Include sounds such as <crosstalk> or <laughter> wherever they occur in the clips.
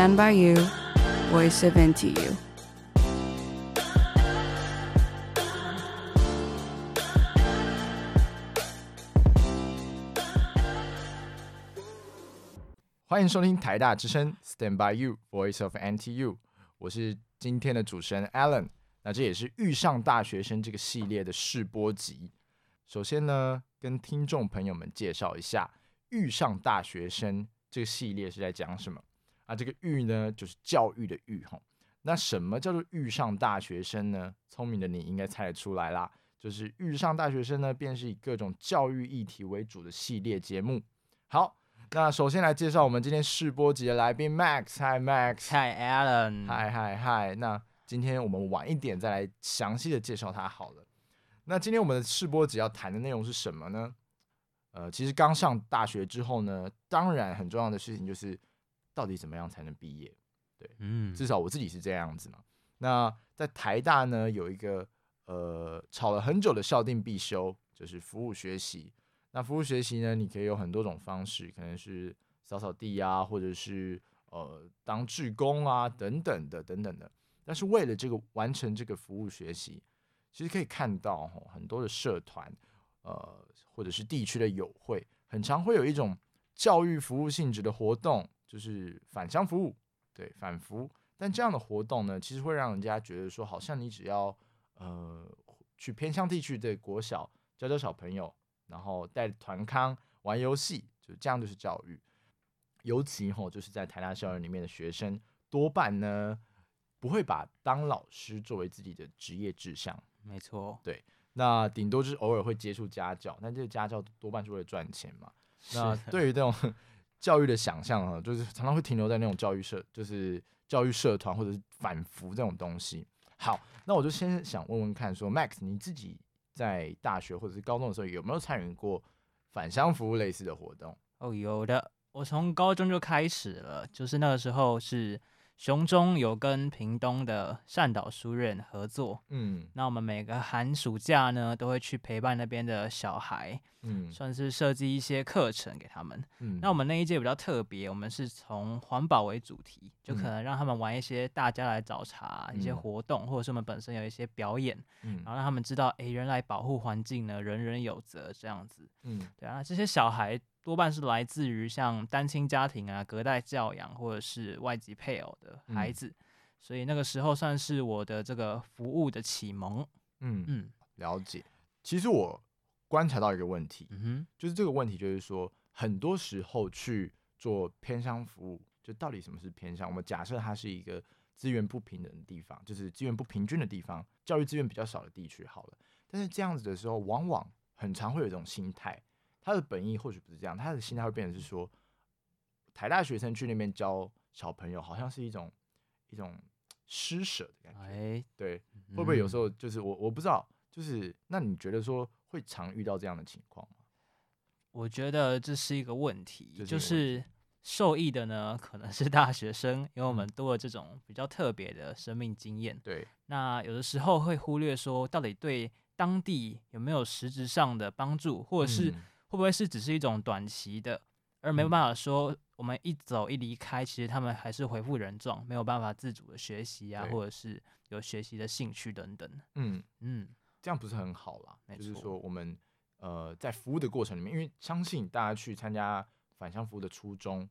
Stand by you, voice of NTU。欢迎收听台大之声 Stand by you, voice of NTU。我是今天的主持人 Alan。那这也是遇上大学生这个系列的试播集。首先呢，跟听众朋友们介绍一下遇上大学生这个系列是在讲什么。啊，这个“遇”呢，就是教育的“育”哈。那什么叫做遇上大学生呢？聪明的你应该猜得出来啦，就是遇上大学生呢，便是以各种教育议题为主的系列节目。好，那首先来介绍我们今天试播集的来宾 Max。Hi Max。Hi Alan。Hi Hi Hi。那今天我们晚一点再来详细的介绍他好了。那今天我们的试播集要谈的内容是什么呢？呃，其实刚上大学之后呢，当然很重要的事情就是。到底怎么样才能毕业？对，嗯，至少我自己是这样子嘛。那在台大呢，有一个呃吵了很久的校定必修，就是服务学习。那服务学习呢，你可以有很多种方式，可能是扫扫地啊，或者是呃当志工啊，等等的，等等的。但是为了这个完成这个服务学习，其实可以看到很多的社团，呃，或者是地区的友会，很常会有一种教育服务性质的活动。就是返乡服务，对，返服。但这样的活动呢，其实会让人家觉得说，好像你只要呃去偏乡地区的国小教教小朋友，然后带团康玩游戏，就这样就是教育。尤其吼，就是在台大校园里面的学生，多半呢不会把当老师作为自己的职业志向。没错，对，那顶多就是偶尔会接触家教，但这个家教多半是为了赚钱嘛。那对于这种。教育的想象啊，就是常常会停留在那种教育社，就是教育社团或者是反服这种东西。好，那我就先想问问看说，说 Max 你自己在大学或者是高中的时候有没有参与过返乡服务类似的活动？哦，有的，我从高中就开始了，就是那个时候是。熊中有跟屏东的善导书院合作，嗯，那我们每个寒暑假呢都会去陪伴那边的小孩，嗯，算是设计一些课程给他们，嗯，那我们那一届比较特别，我们是从环保为主题，就可能让他们玩一些大家来找茬、嗯、一些活动，或者是我们本身有一些表演，嗯，然后让他们知道，哎、欸，原来保护环境呢，人人有责这样子，嗯，对啊，这些小孩。多半是来自于像单亲家庭啊、隔代教养或者是外籍配偶的孩子，嗯、所以那个时候算是我的这个服务的启蒙。嗯。嗯，了解。其实我观察到一个问题，嗯哼，就是这个问题就是说，很多时候去做偏乡服务，就到底什么是偏乡？我们假设它是一个资源不平等的地方，就是资源不平均的地方，教育资源比较少的地区。好了，但是这样子的时候，往往很常会有一种心态。他的本意或许不是这样，他的心态会变成是说，台大学生去那边教小朋友，好像是一种一种施舍的感觉。哎，对，会不会有时候就是我我不知道，就是那你觉得说会常遇到这样的情况吗？我觉得这是一个问题，就是受益的呢可能是大学生，因为我们多了这种比较特别的生命经验。对，那有的时候会忽略说，到底对当地有没有实质上的帮助，或者是。会不会是只是一种短期的，而没有办法说我们一走一离开，其实他们还是恢复原状，没有办法自主的学习啊，或者是有学习的兴趣等等。嗯嗯，这样不是很好啦。就是说我们呃在服务的过程里面，因为相信大家去参加返乡服务的初衷，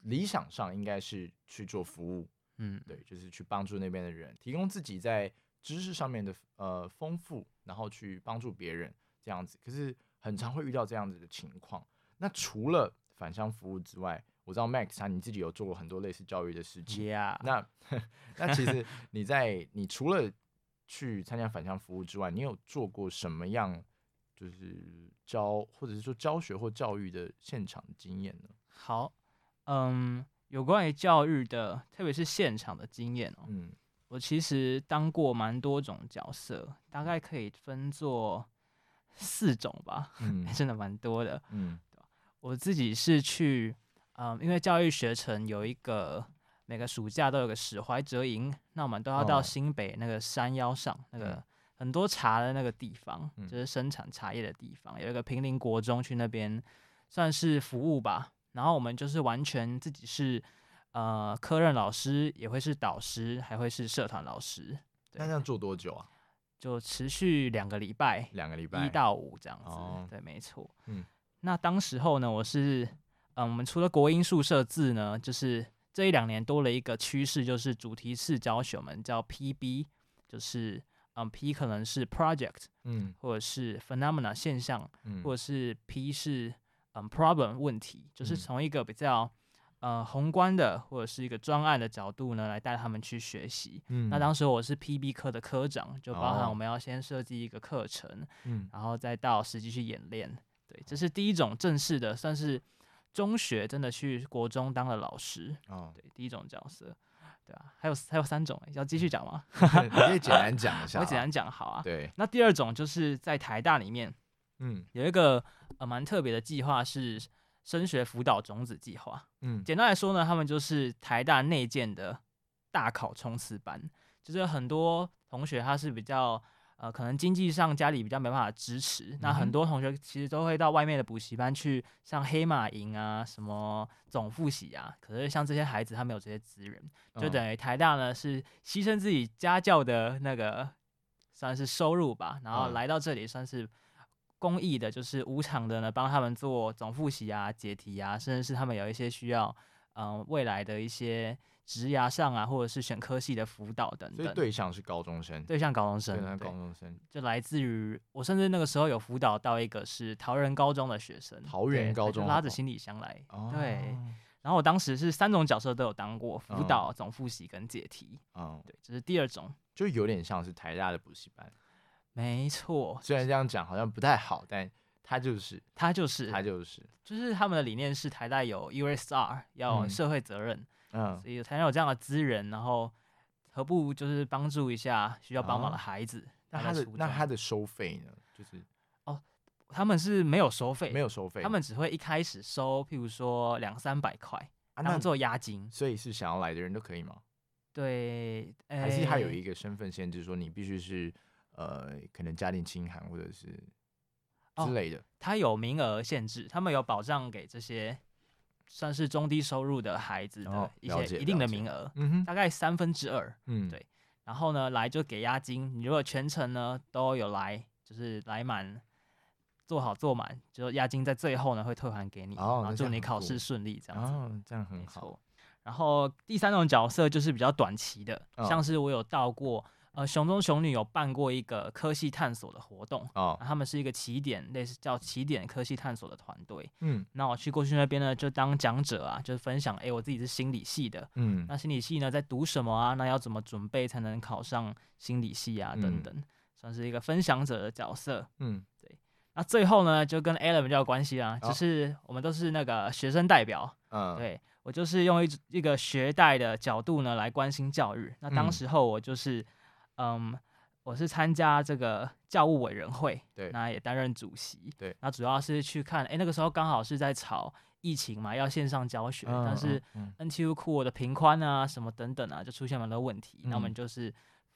理想上应该是去做服务。嗯，对，就是去帮助那边的人，提供自己在知识上面的呃丰富，然后去帮助别人这样子。可是。很常会遇到这样子的情况。那除了返乡服务之外，我知道 Max 啊，你自己有做过很多类似教育的事情。那 <laughs> 那其实你在你除了去参加返乡服务之外，你有做过什么样就是教或者是说教学或教育的现场经验呢？好，嗯，有关于教育的，特别是现场的经验哦。嗯，我其实当过蛮多种角色，大概可以分作。四种吧，嗯，<laughs> 真的蛮多的，嗯，我自己是去，嗯，因为教育学程有一个每个暑假都有个史怀哲营，那我们都要到新北那个山腰上，哦，那个很多茶的那个地方，嗯，就是生产茶叶的地方，有一个平林国中去那边算是服务吧，然后我们就是完全自己是呃科任老师，也会是导师，还会是社团老师。那这样做多久啊？就持续两个礼拜，两个礼拜，一到五这样子。哦、对，没错。嗯，那当时候呢，我是，嗯，我们除了国音宿舍字呢，就是这一两年多了一个趋势，就是主题式教学，我们叫 PB，就是嗯 P 可能是 project，嗯，或者是 phenomena 现象，嗯，或者是 P 是嗯 problem 问题，就是从一个比较。呃，宏观的或者是一个专案的角度呢，来带他们去学习。嗯，那当时我是 PB 科的科长，就包含我们要先设计一个课程，嗯，然后再到实际去演练。对，这是第一种正式的，算是中学真的去国中当了老师。哦，对，第一种角色，对啊，还有还有三种，要继续讲吗？<laughs> 你可以简单讲一下。我简单讲好啊。对，那第二种就是在台大里面，嗯，有一个呃蛮特别的计划是。升学辅导种子计划，嗯，简单来说呢，他们就是台大内建的大考冲刺班，就是很多同学他是比较呃，可能经济上家里比较没办法支持，嗯、那很多同学其实都会到外面的补习班去上黑马营啊，什么总复习啊，可是像这些孩子他没有这些资源，就等于台大呢是牺牲自己家教的那个算是收入吧，然后来到这里算是。公益的，就是无偿的呢，帮他们做总复习啊、解题啊，甚至是他们有一些需要，嗯、呃，未来的一些职涯上啊，或者是选科系的辅导等等。所以对象是高中生，对象高中生，对象，高中生。就来自于我，甚至那个时候有辅导到一个是桃园高中的学生，桃园高中拉着。行李箱来，哦、对。然后我当时是三种角色都有当过，辅导、哦、总复习跟解题，嗯，对，这是第二种，就有点像是台大的补习班。没错，虽然这样讲好像不太好，但他就是，他就是，他就是，就是他们的理念是台大有 USR，要有社会责任，嗯，所以才能有这样的资源，然后何不就是帮助一下需要帮忙的孩子？那他的那他的收费呢？就是哦，他们是没有收费，没有收费，他们只会一开始收，譬如说两三百块当做押金，所以是想要来的人都可以吗？对，还是他有一个身份限制，说你必须是。呃，可能家庭清寒或者是之类的，他、哦、有名额限制，他们有保障给这些算是中低收入的孩子的一些一定的名额，大概三分之二，嗯，对。然后呢，来就给押金，你如果全程呢都有来，就是来满，做好做满，就押金在最后呢会退还给你，哦、然后祝你考试顺利，这样子，哦，这样很好。然后第三种角色就是比较短期的，哦、像是我有到过。呃，熊中熊女有办过一个科系探索的活动哦，他们是一个起点，类似叫起点科系探索的团队。嗯，那我去过去那边呢，就当讲者啊，就是分享，哎、欸，我自己是心理系的，嗯，那心理系呢在读什么啊？那要怎么准备才能考上心理系啊？等等，嗯、算是一个分享者的角色。嗯，对。那最后呢，就跟 Alan 比较有关系啊，就是我们都是那个学生代表。嗯、哦，对我就是用一一个学代的角度呢来关心教育。那当时候我就是。嗯，我是参加这个教务委员会，对，那也担任主席，对，那主要是去看，哎、欸，那个时候刚好是在炒疫情嘛，要线上教学，嗯、但是 NTU Cool 的频宽啊，什么等等啊，就出现了很多问题，那、嗯、我们就是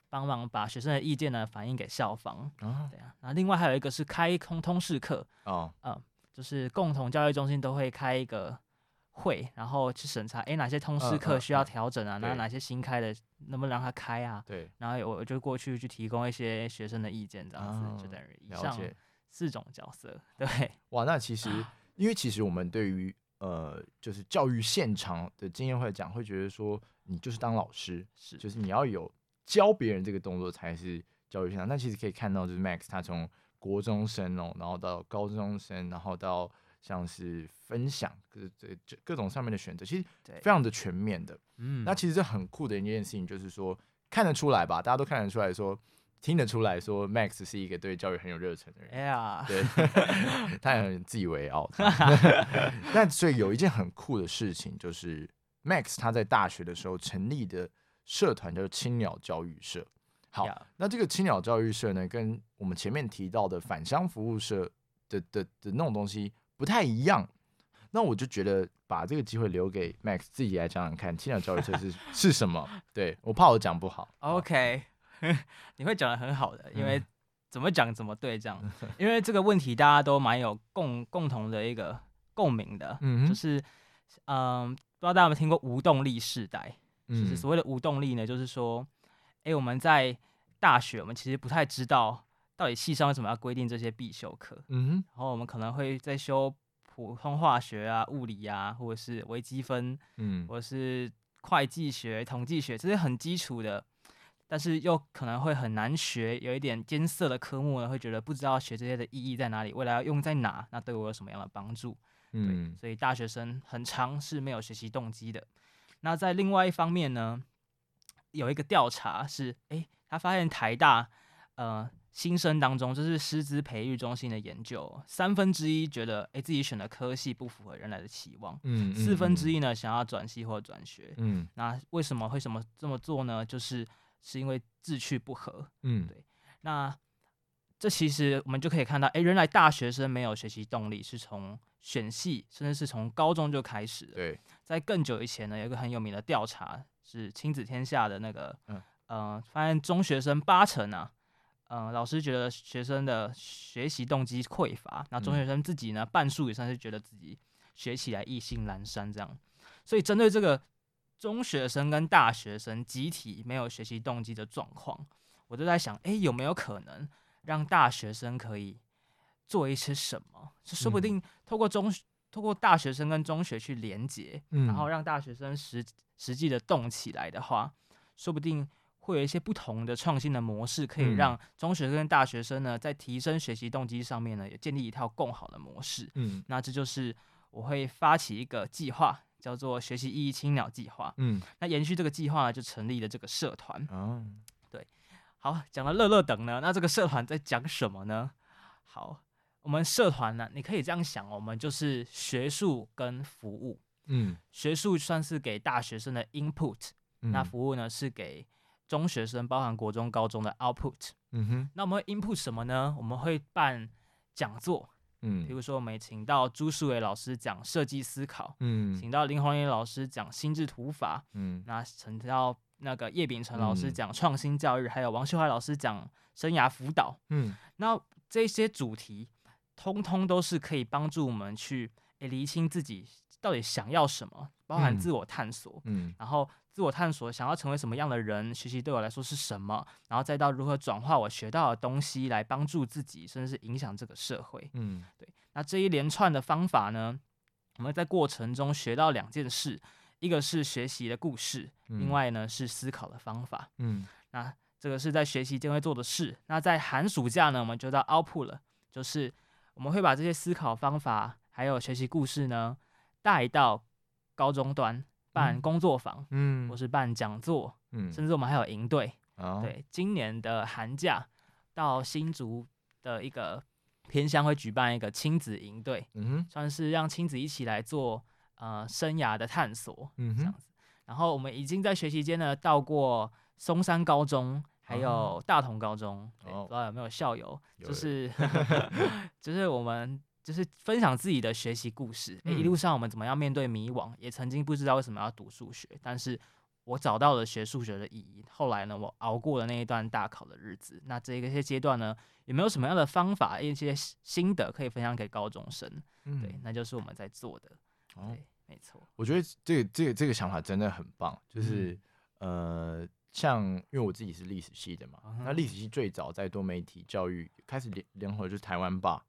帮忙把学生的意见呢反映给校方，哦、对啊，那另外还有一个是开通通识课，哦，嗯，就是共同教育中心都会开一个。会，然后去审查，哎，哪些通识课需要调整啊？那、嗯嗯、哪些新开的，能不能让他开啊？对，然后我就过去去提供一些学生的意见，这样子、嗯、就等于以上四种角色。对，哇，那其实，因为其实我们对于呃，就是教育现场的经验会讲，会觉得说，你就是当老师，是，就是你要有教别人这个动作才是教育现场。那其实可以看到，就是 Max 他从国中生哦，然后到高中生，然后到。像是分享各这这各种上面的选择，其实非常的全面的。嗯，那其实这很酷的一件事情，就是说看得出来吧，大家都看得出来说，听得出来说，Max 是一个对教育很有热忱的人。哎呀，对，<laughs> 他也很自以为傲。<laughs> 那所以有一件很酷的事情，就是 Max 他在大学的时候成立的社团叫青鸟教育社。好.那这个青鸟教育社呢，跟我们前面提到的返乡服务社的的的，的那种东西。不太一样，那我就觉得把这个机会留给 Max 自己来讲讲看，青鸟教育社是是什么？对，我怕我讲不好。OK，<laughs> 你会讲的很好的，因为怎么讲怎么对这样，因为这个问题大家都蛮有共共同的一个共鸣的，嗯，就是嗯，不知道大家有没有听过无动力世代？嗯，就是所谓的无动力呢，就是说，哎，我们在大学，我们其实不太知道到底系上为什么要规定这些必修课。嗯哼，然后我们可能会在修普通化学啊、物理啊，或者是微积分，嗯，或者是会计学、统计学这些很基础的。但是又可能会很难学，有一点艰涩的科目呢，会觉得不知道学这些的意义在哪里，未来要用在哪，那对我有什么样的帮助？嗯，所以大学生很长是没有学习动机的。那在另外一方面呢，有一个调查是，诶，他发现台大呃新生当中，就是师资培育中心的研究，三分之一觉得，诶，自己选的科系不符合原来的期望，嗯，四分之一呢想要转系或转学，嗯，那为什么会什么这么做呢？就是是因为志趣不合，嗯，对。那这其实我们就可以看到，哎，原来大学生没有学习动力，是从选系，甚至是从高中就开始了。对，在更久以前呢，有一个很有名的调查，是亲子天下的那个，嗯，呃，发现中学生八成啊，嗯、呃，老师觉得学生的学习动机匮乏，那中学生自己呢，嗯、半数以上是觉得自己学起来意兴阑珊这样。所以针对这个。中学生跟大学生集体没有学习动机的状况，我就在想，哎，有没有可能让大学生可以做一些什么？就说不定透过中，透过大学生跟中学去连接，然后让大学生实实际的动起来的话，说不定会有一些不同的创新的模式，可以让中学生跟大学生呢，在提升学习动机上面呢，也建立一套更好的模式。嗯，那这就是我会发起一个计划。叫做学习意义青鸟计划。嗯，那延续这个计划呢，就成立了这个社团。哦，对，好，讲了乐乐等呢，那这个社团在讲什么呢？好，我们社团呢，你可以这样想，我们就是学术跟服务。嗯，学术算是给大学生的 input，嗯，那服务呢是给中学生，包含国中、高中的 output。嗯哼，那我们会 input 什么呢？我们会办讲座。嗯，比如说我们请到朱树伟老师讲设计思考，嗯，请到林宏岩老师讲心智图法，嗯，那请到那个叶秉成老师讲创新教育，嗯、还有王秀华老师讲生涯辅导，嗯，那这些主题通通都是可以帮助我们去诶厘清自己到底想要什么，包含自我探索，嗯，然后。自我探索，想要成为什么样的人？学习对我来说是什么？然后再到如何转化我学到的东西来帮助自己，甚至是影响这个社会。嗯，对。那这一连串的方法呢，我们在过程中学到两件事，一个是学习的故事，嗯、另外呢是思考的方法。嗯，那这个是在学习间会做的事。那在寒暑假呢，我们就到 output 了，就是我们会把这些思考方法还有学习故事呢带到高中端。办工作坊，嗯，或是办讲座，嗯，甚至我们还有营队，哦，对，今年的寒假到新竹的一个偏乡会举办一个亲子营队，嗯哼，算是让亲子一起来做呃生涯的探索，嗯哼，这样子。然后我们已经在学习间呢到过松山高中，还有大同高中，哦，不知道有没有校友，就是 <laughs> <laughs> 就是我们。就是分享自己的学习故事，欸，一路上我们怎么样面对迷惘，也曾经不知道为什么要读数学，但是我找到了学数学的意义。后来呢，我熬过了那一段大考的日子。那这个些阶段呢，有没有什么样的方法，一些心得可以分享给高中生？嗯，对，那就是我们在做的。哦，对，没错。我觉得这个这个这个想法真的很棒。就是、嗯、呃，像因为我自己是历史系的嘛，嗯、那历史系最早在多媒体教育开始联联合就是台湾吧。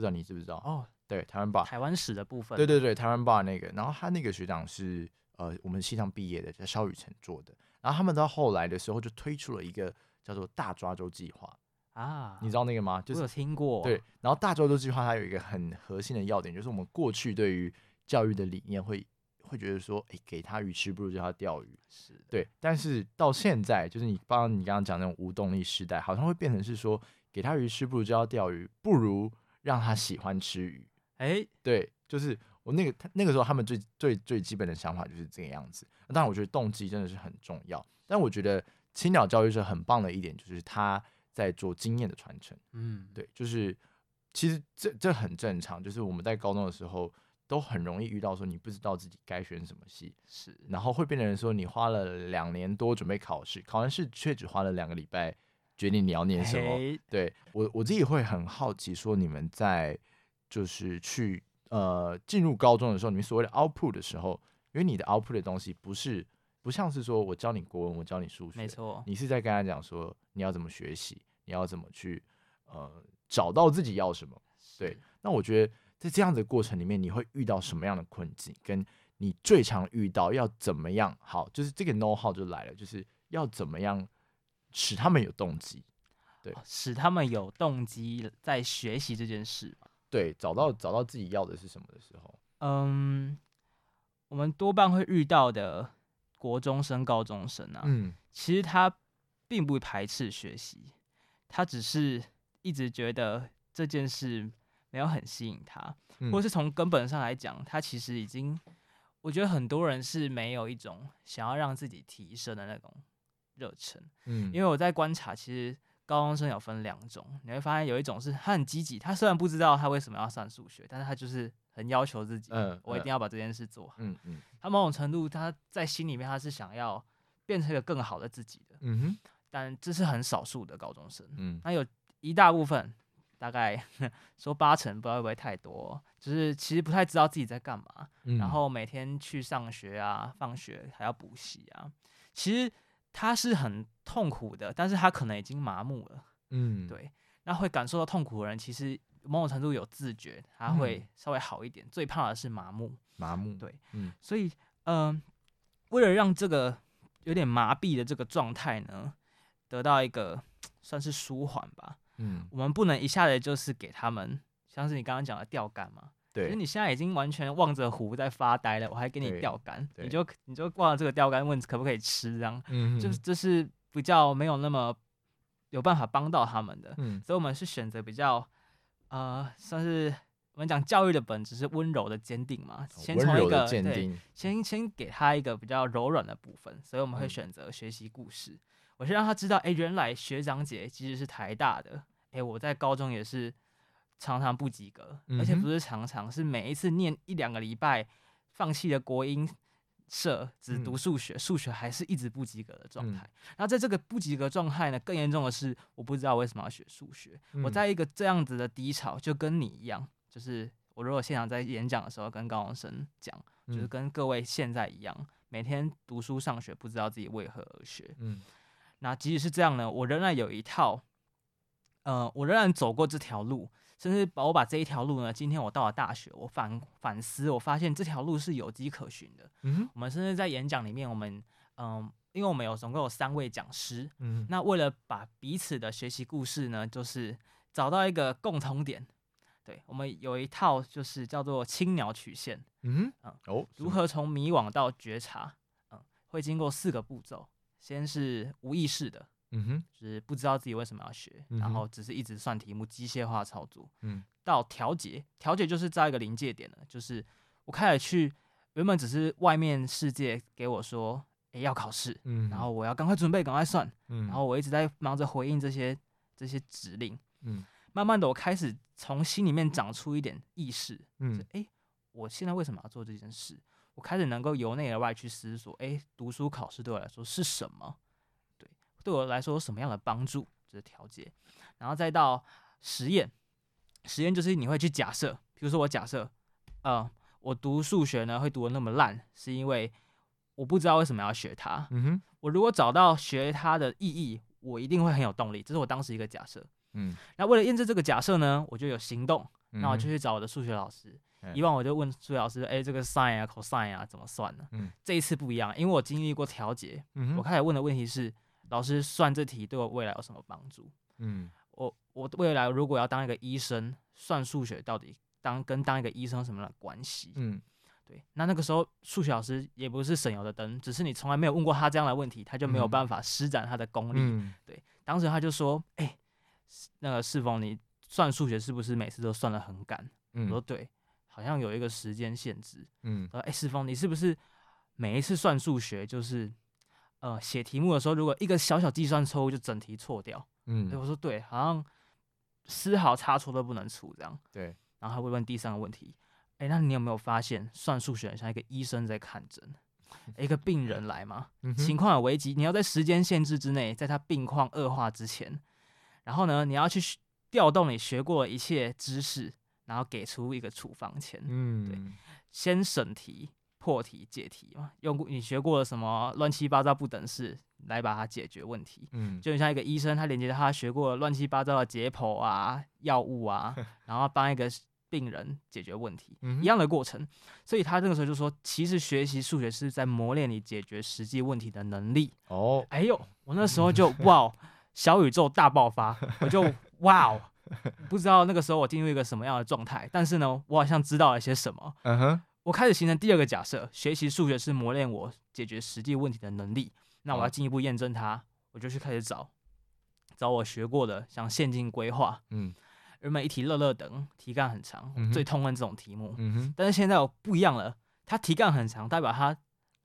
不知道你知不知道哦？对，台湾吧，台湾史的部分。对对对，台湾吧那个，然后他那个学长是呃我们系上毕业的，叫萧雨辰做的。然后他们到后来的时候就推出了一个叫做大抓周计划啊，你知道那个吗？就是我有听过。对，然后大抓周计划它有一个很核心的要点，就是我们过去对于教育的理念会会觉得说，哎，给他鱼吃不如叫他钓鱼。是的，对。但是到现在，就是你包括你刚刚讲那种无动力时代，好像会变成是说，给他鱼吃不如叫他钓鱼，不如。让他喜欢吃鱼，哎、欸，对，就是我那个他那个时候，他们最最最基本的想法就是这个样子。当然，我觉得动机真的是很重要。但我觉得青鸟教育是很棒的一点，就是他在做经验的传承。嗯，对，就是其实这这很正常。就是我们在高中的时候，都很容易遇到说你不知道自己该选什么系，是，然后会变成说你花了两年多准备考试，考完试却只花了两个礼拜。决定你要念什么？对我我自己会很好奇，说你们在就是去呃进入高中的时候，你们所谓的 output 的时候，因为你的 output 的东西不是不像是说我教你国文，我教你数学，没错，你是在跟他讲说你要怎么学习，你要怎么去呃找到自己要什么。对，那我觉得在这样的过程里面，你会遇到什么样的困境？跟你最常遇到要怎么样？好，就是这个 know how 就来了，就是要怎么样使他们有动机？对，使他们有动机在学习这件事。对，找到找到自己要的是什么的时候，嗯，我们多半会遇到的国中生、高中生啊，嗯，其实他并不排斥学习，他只是一直觉得这件事没有很吸引他，嗯、或是从根本上来讲，他其实已经，我觉得很多人是没有一种想要让自己提升的那种热忱，嗯，因为我在观察，其实。高中生有分两种，你会发现有一种是他很积极，他虽然不知道他为什么要上数学，但是他就是很要求自己，嗯，我一定要把这件事做好。嗯嗯，他某种程度他在心里面他是想要变成一个更好的自己的，嗯哼，但这是很少数的高中生，嗯，那有一大部分，大概说八成，不知道会不会太多，就是其实不太知道自己在干嘛，嗯，然后每天去上学啊，放学还要补习啊，其实。他是很痛苦的，但是他可能已经麻木了。嗯，对。那会感受到痛苦的人，其实某种程度有自觉，他会稍微好一点。嗯、最怕的是麻木，麻木。对，嗯。所以，嗯、呃，为了让这个有点麻痹的这个状态呢，得到一个算是舒缓吧。嗯，我们不能一下子就是给他们，像是你刚刚讲的钓竿嘛。对，你现在已经完全望着湖在发呆了，我还给你钓竿，你就你就望着这个钓竿问可不可以吃，这样，嗯、就这是比较没有那么有办法帮到他们的，嗯、所以我们是选择比较呃，算是我们讲教育的本质是温柔的坚定嘛，先从一个对，先先给他一个比较柔软的部分，所以我们会选择学习故事，嗯、我是让他知道，哎、欸，原来学长姐其实是台大的，哎、欸，我在高中也是。常常不及格，而且不是常常，是每一次念一两个礼拜，放弃了国英社，只读数学，数学还是一直不及格的状态。那在这个不及格状态呢，更严重的是，我不知道为什么要学数学。我在一个这样子的低潮，就跟你一样，就是我如果现场在演讲的时候跟高中生讲，就是跟各位现在一样，每天读书上学，不知道自己为何而学。那即使是这样呢，我仍然有一套，呃，我仍然走过这条路。甚至把我把这一条路呢，今天我到了大学，我反反思，我发现这条路是有迹可循的。嗯，我们甚至在演讲里面，我们嗯、呃，因为我们有总共有三位讲师，嗯，那为了把彼此的学习故事呢，就是找到一个共同点，对，我们有一套就是叫做青鸟曲线，嗯哼，嗯，哦，如何从迷惘到觉察，嗯，会经过四个步骤，先是无意识的。嗯哼，就是不知道自己为什么要学，嗯、然后只是一直算题目，机械化操作。嗯，到调节，调节就是在一个临界点了，就是我开始去，原本只是外面世界给我说，诶要考试，嗯，然后我要赶快准备，赶快算，嗯，然后我一直在忙着回应这些这些指令，嗯，慢慢的我开始从心里面长出一点意识，嗯，诶，我现在为什么要做这件事？我开始能够由内而外去思索，诶，读书考试对我来说是什么？对我来说有什么样的帮助？就是调节，然后再到实验。实验就是你会去假设，比如说我假设，呃，我读数学呢会读的那么烂，是因为我不知道为什么要学它。嗯哼，我如果找到学它的意义，我一定会很有动力。这是我当时一个假设。嗯，那为了验证这个假设呢，我就有行动。那我就去找我的数学老师。嗯、以往我就问数学老师，哎，这个 sin 啊、cos 啊怎么算呢？嗯，这一次不一样，因为我经历过调节。嗯哼，我开始问的问题是。老师算这题对我未来有什么帮助？嗯，我我未来如果要当一个医生，算数学到底当跟当一个医生有什么样的关系？嗯，对。那那个时候数学老师也不是省油的灯，只是你从来没有问过他这样的问题，他就没有办法施展他的功力。嗯、对，当时他就说：“哎、欸，那个世峰，你算数学是不是每次都算的很赶？”嗯、我说：“对，好像有一个时间限制。”嗯，说：“哎、欸，世峰，你是不是每一次算数学就是？”呃，写题目的时候，如果一个小小计算错误就整题错掉，嗯，我说对，好像丝毫差错都不能出这样，对。然后他会问第三个问题，哎，那你有没有发现算数学很像一个医生在看诊，<laughs> 一个病人来嘛，情况有危急，你要在时间限制之内，在他病况恶化之前，然后呢，你要去调动你学过的一切知识，然后给出一个处方签。嗯，对，先审题、破题、解题嘛，用你学过了什么乱七八糟不等式来把它解决问题。嗯，就像一个医生，他连接他学过了乱七八糟的解剖啊、药物啊，<laughs> 然后帮一个。病人解决问题，一样的过程，所以他那个时候就说，其实学习数学是在磨练你解决实际问题的能力。哦，哎呦，我那时候就哇，小宇宙大爆发，我就哇，<laughs> 不知道那个时候我进入一个什么样的状态，但是呢，我好像知道了些什么。嗯哼，我开始形成第二个假设，学习数学是磨练我解决实际问题的能力。那我要进一步验证它，我就去开始找找我学过的，像线性规划，嗯。原本一题乐乐等，题干很长，嗯、最痛恨这种题目。嗯、但是现在我不一样了，它题干很长，代表它、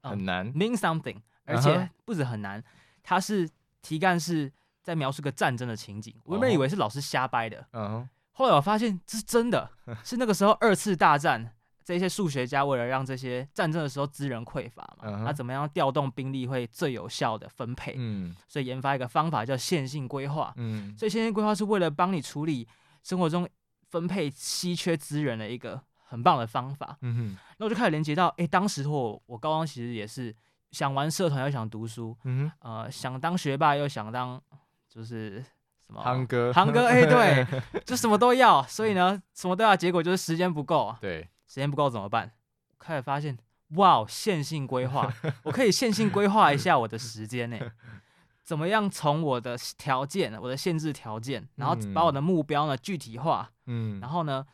嗯、很难，mean something，而且不止很难，它是题干是在描述个战争的情景。我原本以为是老师瞎掰的，哦、后来我发现这是真的，<laughs> 是那个时候二次大战，这些数学家为了让这些战争的时候资源匮乏嘛，那、嗯、怎么样调动兵力会最有效的分配？嗯、所以研发一个方法叫线性规划。嗯、所以线性规划是为了帮你处理。生活中分配稀缺资源的一个很棒的方法。嗯哼，那我就开始连接到，哎、欸，当时我我高中其实也是想玩社团又想读书，嗯哼，呃，想当学霸又想当就是什么夯哥，夯哥，哎、欸，对，<laughs> 就什么都要，所以呢，什么都要，结果就是时间不够。对，时间不够怎么办？开始发现，哇，线性规划，<laughs> 我可以线性规划一下我的时间呢。<laughs> 怎么样从我的条件、我的限制条件，然后把我的目标呢具体化，嗯，然后呢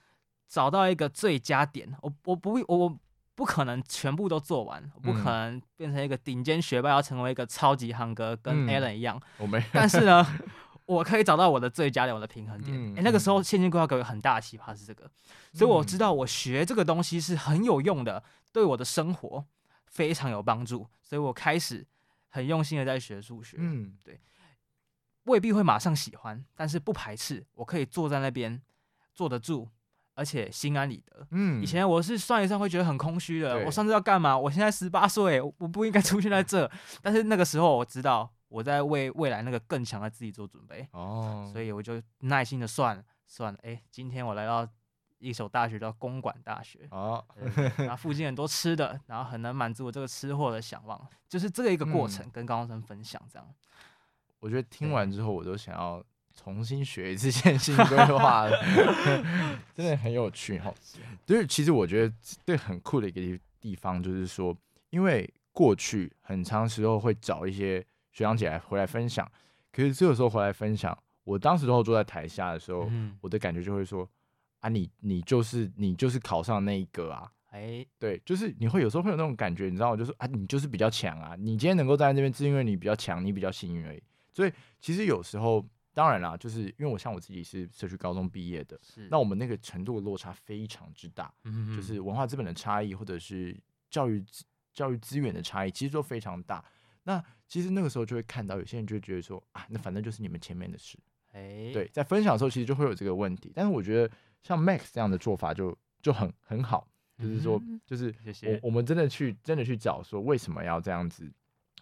找到一个最佳点。我我不我我不可能全部都做完，我不可能变成一个顶尖学霸，要成为一个超级夯哥，跟 Alan 一样。我没。但是呢，<laughs> 我可以找到我的最佳点，我的平衡点。诶，那个时候现金规划给我很大的启发是这个，所以我知道我学这个东西是很有用的，对我的生活非常有帮助，所以我开始。很用心的在学数学，嗯，对，未必会马上喜欢，但是不排斥，我可以坐在那边坐得住，而且心安理得。嗯，以前我是算一算会觉得很空虚的，我上次要干嘛？我现在十八岁，我不应该出现在这。<laughs> 但是那个时候我知道我在为未来那个更强的自己做准备，哦，所以我就耐心的算算，哎、欸，今天我来到。一所大学叫公馆大学哦，<laughs> 然后附近很多吃的，然后很能满足我这个吃货的想望，就是这个一个过程，跟高中生分享这样。我觉得听完之后，我都想要重新学一次 <laughs> 线性规划了，<laughs> 真的很有趣哈。就是其实我觉得对很酷的一个地方，就是说，因为过去很长时候会找一些学长姐来回来分享，可是这个时候回来分享，我当时都坐在台下的时候，我的感觉就会说。啊你，你你就是你就是考上那一个啊，哎、欸，对，就是你会有时候会有那种感觉，你知道吗？就是啊，你就是比较强啊，你今天能够站在这边，是因为你比较强，你比较幸运而已。所以其实有时候，当然啦，就是因为我像我自己是社区高中毕业的，是那我们那个程度的落差非常之大，嗯哼，就是文化资本的差异，或者是教育教育资源的差异，其实都非常大。那其实那个时候就会看到有些人就会觉得说啊，那反正就是你们前面的事，哎、欸，对，在分享的时候其实就会有这个问题，但是我觉得。像 Max 这样的做法就就很很好，就是说，就是我我们真的去真的去找说为什么要这样子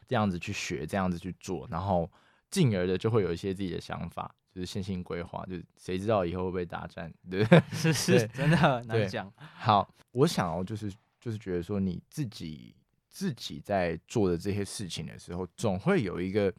这样子去学这样子去做，然后进而的就会有一些自己的想法，就是线性规划，就是谁知道以后会不会大战，对不对？是是，真的难讲。好，我想要就是就是觉得说你自己自己在做的这些事情的时候，总会有一个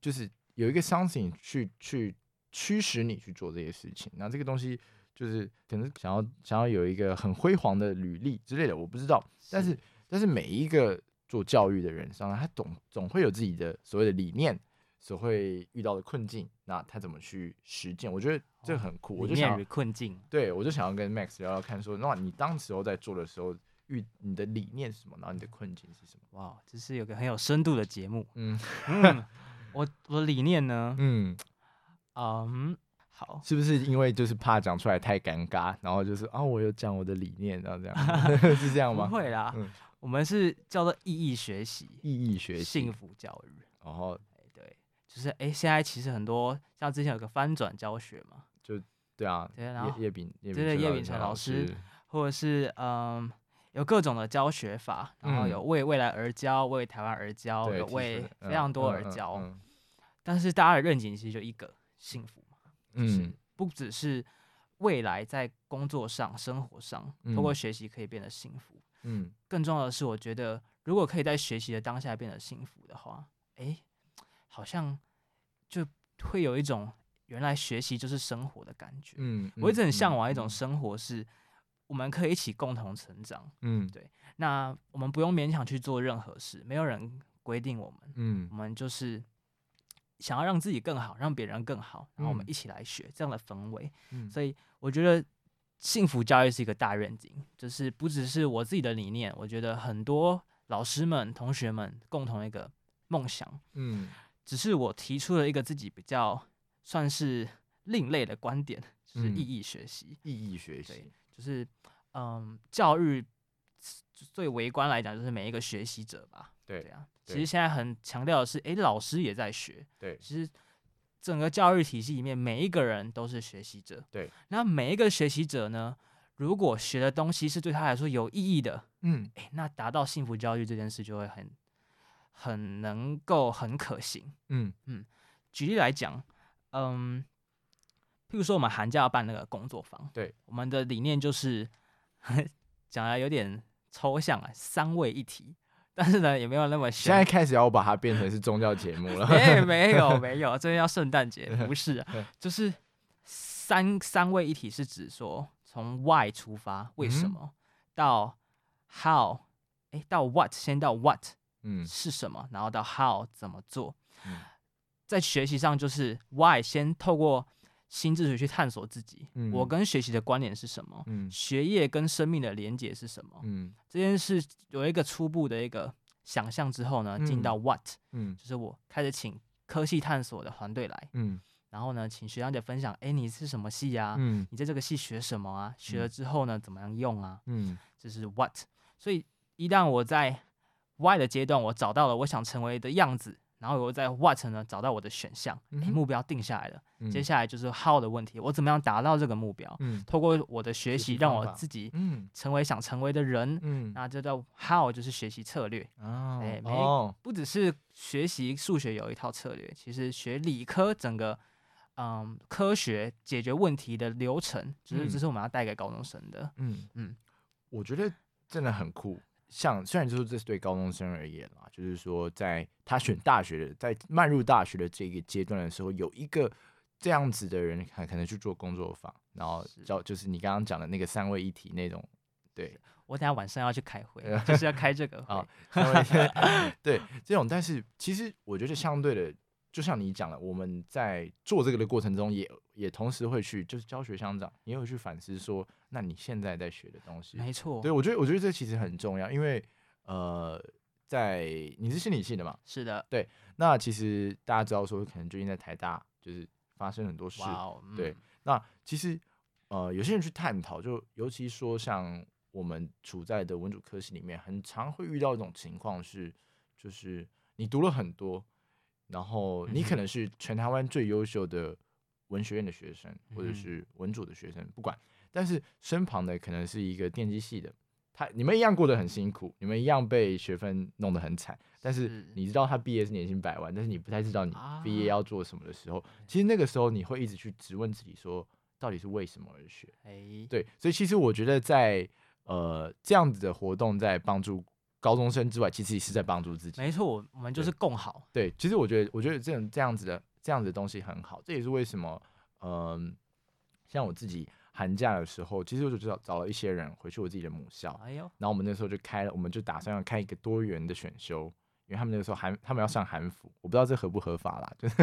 就是有一个 something 去去驱使你去做这些事情，那这个东西。就是可能想要想要有一个很辉煌的履历之类的，我不知道。但是但是每一个做教育的人，上他总总会有自己的所谓的理念，所会遇到的困境，那他怎么去实践？我觉得这个很酷。我就想困境，对我就想要跟 Max 聊聊看，说那你当时候在做的时候遇你的理念是什么？然后你的困境是什么？哇，这是有个很有深度的节目。嗯嗯，我我的理念呢？嗯嗯。好，是不是因为就是怕讲出来太尴尬，然后就是啊，我有讲我的理念，然后这样 <laughs> 是这样吗？不会啦，嗯、我们是叫做意义学习，意义学习，幸福教育。然后，对，就是哎、欸，现在其实很多像之前有个翻转教学嘛，就对啊，对，然后叶秉，对对，叶秉成老师，或者是嗯，有各种的教学法，然后有为未来而教，为台湾而教，嗯、有为非常多而教，但是大家的愿景其实就一个幸福。就是，不只是未来在工作上、生活上，通过学习可以变得幸福。嗯，更重要的是，我觉得如果可以在学习的当下变得幸福的话，哎，好像就会有一种原来学习就是生活的感觉。嗯，我一直很向往一种生活，是我们可以一起共同成长。嗯，对。那我们不用勉强去做任何事，没有人规定我们。嗯，我们就是想要让自己更好，让别人更好，然后我们一起来学、嗯、这样的氛围。嗯，所以我觉得幸福教育是一个大愿景，就是不只是我自己的理念，我觉得很多老师们、同学们共同一个梦想。嗯，只是我提出了一个自己比较算是另类的观点，就是意义学习。嗯、意义学习，就是嗯，教育最微观来讲，就是每一个学习者吧。对，对啊。其实现在很强调的是，诶，老师也在学。对，其实整个教育体系里面，每一个人都是学习者。对，那每一个学习者呢，如果学的东西是对他来说有意义的，嗯，诶，那达到幸福教育这件事就会很很能够很可行。嗯嗯，举例来讲，嗯，譬如说我们寒假要办那个工作坊，对，我们的理念就是 <laughs> 讲来有点抽象啊，三位一体。但是呢，也没有那么现在开始要把它变成是宗教节目了。没 <laughs> 没有没有，这边要圣诞节，不是、啊，<laughs> 就是三三位一体是指说从 why 出发，为什么、嗯、到 how，哎，到 what，先到 what，嗯，是什么，然后到 how 怎么做，嗯、在学习上就是 why 先透过。心智学去探索自己，嗯、我跟学习的关联是什么？嗯、学业跟生命的连结是什么？嗯、这件事有一个初步的一个想象之后呢，进到 what，、嗯、就是我开始请科系探索的团队来，嗯、然后呢，请学长姐分享，哎，你是什么系呀、啊？嗯、你在这个系学什么啊？学了之后呢，怎么样用啊？嗯、这是 what，所以一旦我在 why 的阶段，我找到了我想成为的样子。然后我在 what 呢找到我的选项，目标定下来了。嗯、接下来就是 how 的问题，我怎么样达到这个目标？嗯，透过我的学习，让我自己成为想成为的人。嗯，那这叫 how，就是学习策略。哦，哎，没，哦、不只是学习数学有一套策略，其实学理科整个嗯科学解决问题的流程，就是这是我们要带给高中生的。嗯嗯，嗯我觉得真的很酷。像虽然就是这是对高中生而言啦，就是说在他选大学的，在迈入大学的这个阶段的时候，有一个这样子的人，可可能去做工作坊，然后叫就是你刚刚讲的那个三位一体那种。对，我等下晚上要去开会，<laughs> 就是要开这个啊。<laughs> 对，这种，但是其实我觉得相对的。就像你讲了，我们在做这个的过程中也，也也同时会去，就是教学相长，也会去反思说，那你现在在学的东西，没错，对，我觉得，我觉得这其实很重要，因为呃，在你是心理系的嘛，是的，对，那其实大家知道说，可能最近在台大就是发生很多事对，嗯、那其实呃，有些人去探讨，就尤其说像我们处在的文主科系里面，很常会遇到一种情况是，就是你读了很多。然后你可能是全台湾最优秀的文学院的学生，或者是文组的学生，不管。但是身旁的可能是一个电机系的，他你们一样过得很辛苦，你们一样被学分弄得很惨。但是你知道他毕业是年薪百万，但是你不太知道你毕业要做什么的时候，其实那个时候你会一直去质问自己说，到底是为什么而学？对，所以其实我觉得在呃这样子的活动在帮助。高中生之外，其实也是在帮助自己。没错，我们就是共好。对，其实我觉得，我觉得这种这样子的这样子的东西很好。这也是为什么，嗯、呃，像我自己寒假的时候，其实我就找找了一些人回去我自己的母校。哎呦，然后我们那时候就开了，我们就打算要开一个多元的选修，因为他们那个时候韩他们要上韩服，我不知道这合不合法啦，<laughs> 就是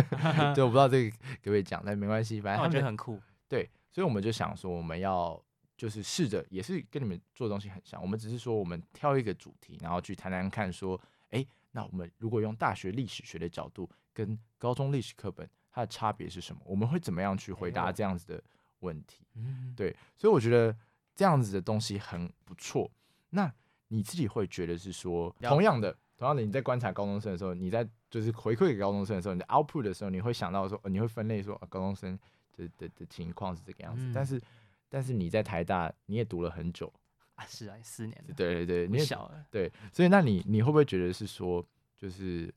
对，我不知道这个可不可以讲，但没关系，反正他们觉得很酷。对，所以我们就想说，我们要。就是试着，也是跟你们做的东西很像。我们只是说，我们挑一个主题，然后去谈谈看，说，哎，那我们如果用大学历史学的角度，跟高中历史课本它的差别是什么？我们会怎么样去回答这样子的问题？嗯，对。所以我觉得这样子的东西很不错。那你自己会觉得是说，同样的，同样的，你在观察高中生的时候，你在就是回馈给高中生的时候，你的 output 的时候，你会想到说，你会分类说，啊高中生的的的情况是这个样子，但是。但是你在台大，你也读了很久啊，是啊，四年了。对对对，你也小了。对，所以那你你会不会觉得是说，就是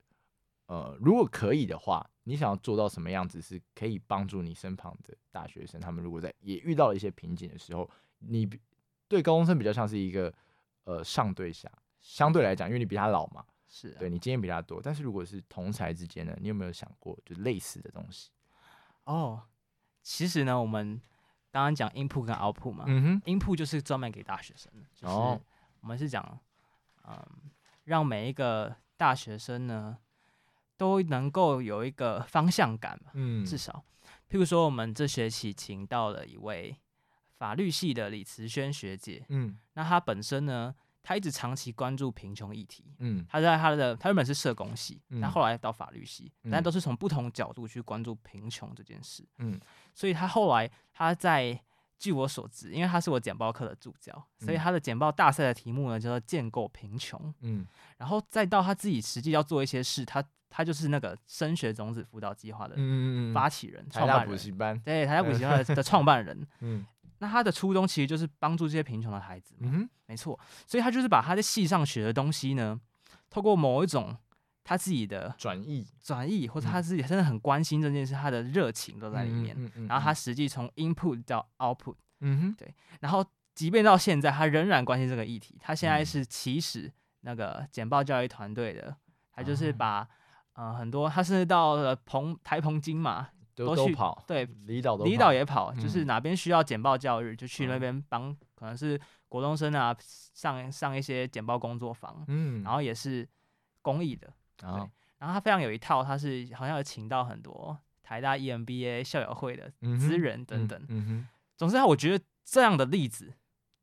呃，如果可以的话，你想要做到什么样子，是可以帮助你身旁的大学生，他们如果在也遇到了一些瓶颈的时候，你对高中生比较像是一个呃上对下，相对来讲，因为你比他老嘛，是、啊、对你经验比他多。但是如果是同才之间呢，你有没有想过就类似的东西？哦，其实呢，我们刚刚讲 input 跟 output 嘛，，input 就是专门给大学生的，就是我们是讲，嗯，让每一个大学生呢。都能够有一个方向感嘛，嗯，至少，譬如说，我们这学期请到了一位法律系的李慈轩学姐，嗯，那她本身呢，她一直长期关注贫穷议题，嗯，他在他的他原本是社工系，那、嗯、后来到法律系，嗯、但都是从不同角度去关注贫穷这件事，嗯，所以他后来他在，据我所知，因为他是我简报课的助教，所以他的简报大赛的题目呢叫做建构贫穷，嗯，然后再到他自己实际要做一些事，他。他就是那个升学种子辅导计划的发起人、创办人，补习班。对，台大补习班的 <laughs> 创办人。嗯，那他的初衷其实就是帮助这些贫穷的孩子。嗯哼，没错。所以他就是把他在戏上学的东西呢，透过某一种他自己的转译、转译，或者他自己真的很关心这件事，他的热情都在里面。然后他实际从 input 到 output。嗯哼，对。然后即便到现在，他仍然关心这个议题。他现在是起始那个简报教育团队的，他就是把。呃，很多他甚至到了澎台澎金马都，都去跑，对，离岛都离岛也跑，嗯、就是哪边需要简报教育，就去那边帮，可能是国中生啊上上一些简报工作坊，嗯，然后也是公益的，对，哦、然后他非常有一套，他是好像有请到很多台大 EMBA 校友会的资源等等，嗯，嗯，嗯总之我觉得这样的例子，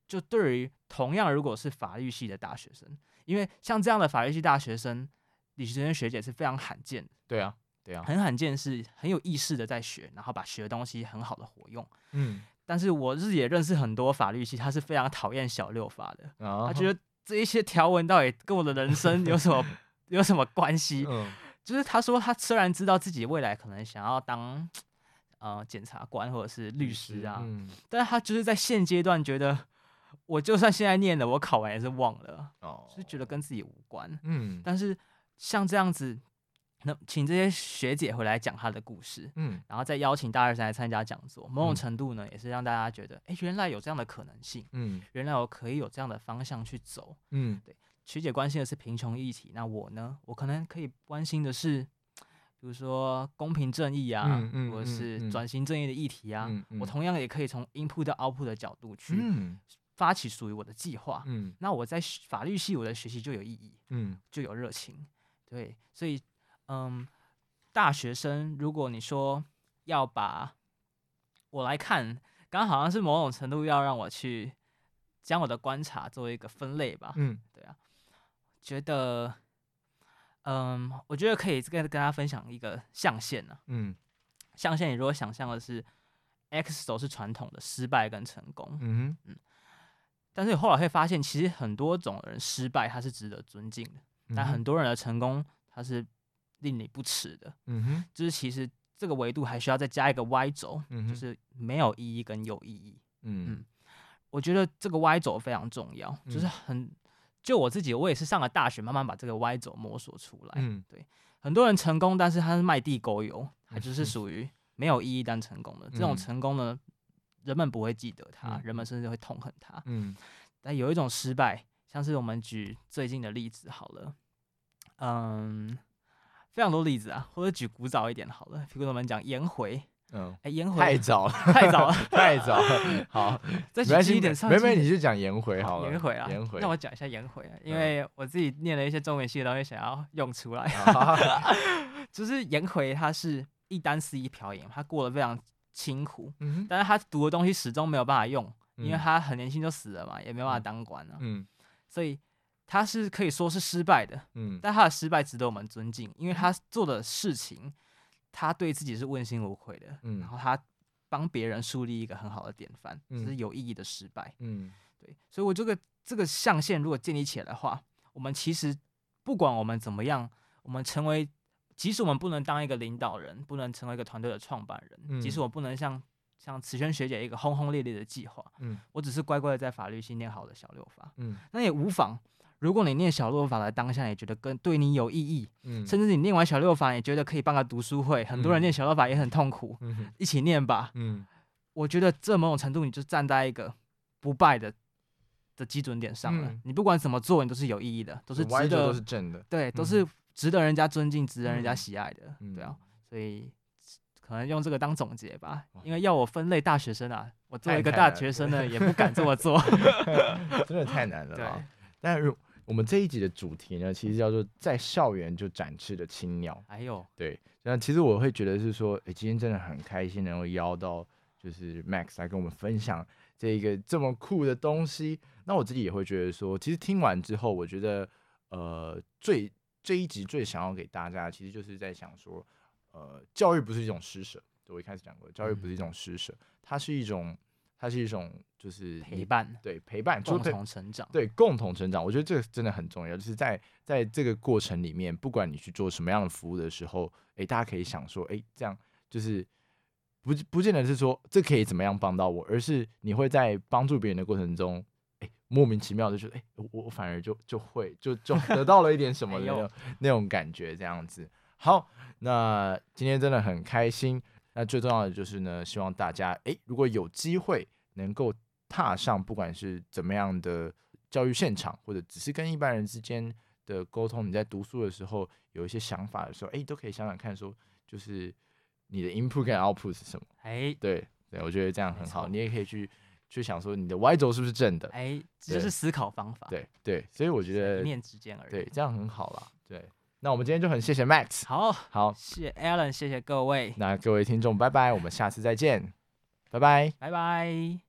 就对于同样如果是法律系的大学生，因为像这样的法律系大学生。李学生学姐是非常罕见的，对啊，对啊，很罕见，是很有意识的在学，然后把学的东西很好的活用。嗯，但是我自己也认识很多法律系，他是非常讨厌小六法的，哦、他 <laughs> 觉得这一些条文到底跟我的人生有什么 <laughs> 有什么关系？嗯，就是他说他虽然知道自己未来可能想要当呃检察官或者是律师啊，嗯、但是他就是在现阶段觉得，我就算现在念了，我考完也是忘了，哦，是觉得跟自己无关。嗯，但是。像这样子，那请这些学姐回来讲她的故事，嗯，然后再邀请大二生来参加讲座，某种程度呢，也是让大家觉得，哎，原来有这样的可能性，嗯，原来我可以有这样的方向去走，嗯，对，学姐关心的是贫穷议题，那我呢，我可能可以关心的是，比如说公平正义啊，嗯嗯、或者是转型正义的议题啊，我同样也可以从 input 到 output 的角度去。发起属于我的计划，嗯，那我在法律系我的学习就有意义，嗯，就有热情。对，所以，嗯，大学生，如果你说要把我来看，刚好像是某种程度要让我去将我的观察做一个分类吧。嗯，对啊，觉得，嗯，我觉得可以跟跟大家分享一个象限呢。嗯，象限，你如果想象的是 X 轴是传统的失败跟成功，嗯嗯，但是你后来会发现，其实很多种人失败，他是值得尊敬的。但很多人的成功，他是令你不齿的。嗯哼，就是其实这个维度还需要再加一个 Y 轴，嗯、哼就是没有意义跟有意义。嗯，嗯，我觉得这个 Y 轴非常重要。嗯、就是很，就我自己，我也是上了大学，慢慢把这个 Y 轴摸索出来。嗯，对，很多人成功，但是他是卖地沟油，他就是属于没有意义但成功的。嗯、这种成功呢，人们不会记得他，嗯、人们甚至会痛恨他。嗯，但有一种失败。像是我们举最近的例子好了，嗯，非常多例子啊，或者举古早一点好了，比如我们讲颜回，嗯，哎，颜回太早了，太早了，太早了。<laughs> 好，再举一点，没没，你就讲颜回好了，颜回啊，颜回，那我讲一下颜回啊，因为我自己念了一些中文系的东西，想要用出来，<laughs> 就是颜回他是一簞食一瓢饮，他过得非常清苦，嗯，但是他读的东西始终没有办法用，因为他很年轻就死了嘛，也没办法当官了，嗯。所以他是可以说是失败的，嗯，但他的失败值得我们尊敬，因为他做的事情，他对自己是问心无愧的，嗯，然后他帮别人树立一个很好的典范，嗯，是有意义的失败，嗯，对，所以我这个这个象限如果建立起来的话，我们其实不管我们怎么样，我们成为，即使我们不能当一个领导人，不能成为一个团队的创办人，嗯，即使我不能像。像慈萱学姐一个轰轰烈烈的计划，嗯，我只是乖乖的在法律系念好的小六法，嗯，那也无妨。如果你念小六法的当下，也觉得跟对你有意义，嗯，甚至你念完小六法，也觉得可以办个读书会。很多人念小六法也很痛苦，嗯，一起念吧。嗯，我觉得这某种程度，你就站在一个不败的的基准点上了。嗯，你不管怎么做，你都是有意义的，都是值得，都是正的，对，都是值得人家尊敬、值得人家喜爱的，对啊。所以可能用这个当总结吧，因为要我分类大学生啊，我作为一个大学生呢，也不敢这么做，<laughs> 真的太难了。<laughs> 对，但是。我们这一集的主题呢，其实叫做在校园就展翅的青鸟。哎呦，对，那其实我会觉得是说，哎，今天真的很开心能够邀到就是 Max 来跟我们分享这一个这么酷的东西。那我自己也会觉得说，其实听完之后，我觉得呃，最这一集最想要给大家，其实就是在想说，呃，教育不是一种施舍。我一开始讲过，教育不是一种施舍，它是一种。它是一种就是陪伴，对陪伴，共同成长，对共同成长。我觉得这个真的很重要，就是在在这个过程里面，不管你去做什么样的服务的时候，哎，大家可以想说，哎，这样就是不不见得是说这可以怎么样帮到我，而是你会在帮助别人的过程中，哎，莫名其妙的就哎，我我反而就就会就就 <laughs> 得到了一点什么的那种感觉，这样子。好，那今天真的很开心。那最重要的就是呢，希望大家诶，如果有机会能够踏上不管是怎么样的教育现场，或者只是跟一般人之间的沟通，你在读书的时候有一些想法的时候，诶，都可以想想看，说就是你的 input 跟 output 是什么？哎，对对，我觉得这样很好。你也可以去去想说，你的 Y 轴是不是正的？哎，这就是思考方法。对对，所以我觉得一念之间而已。对，这样很好啦。对。那我们今天就很谢谢 Max，好好，谢谢 Alan，谢谢各位。那各位听众，拜拜，我们下次再见，拜拜，拜拜。